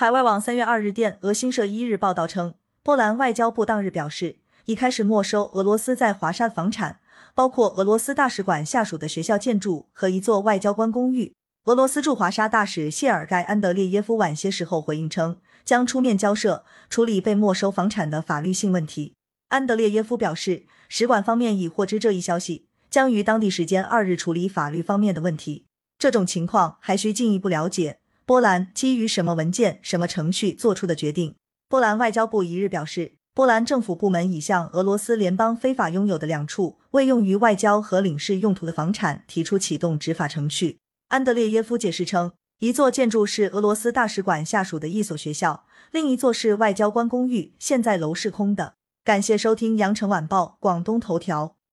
海外网三月二日电，俄新社一日报道称，波兰外交部当日表示，已开始没收俄罗斯在华沙的房产，包括俄罗斯大使馆下属的学校建筑和一座外交官公寓。俄罗斯驻华沙大使谢尔盖·安德烈耶夫晚些时候回应称，将出面交涉处理被没收房产的法律性问题。安德烈耶夫表示，使馆方面已获知这一消息，将于当地时间二日处理法律方面的问题。这种情况还需进一步了解。波兰基于什么文件、什么程序做出的决定？波兰外交部一日表示，波兰政府部门已向俄罗斯联邦非法拥有的两处未用于外交和领事用途的房产提出启动执法程序。安德烈耶夫解释称，一座建筑是俄罗斯大使馆下属的一所学校，另一座是外交官公寓，现在楼是空的。感谢收听羊城晚报广东头条。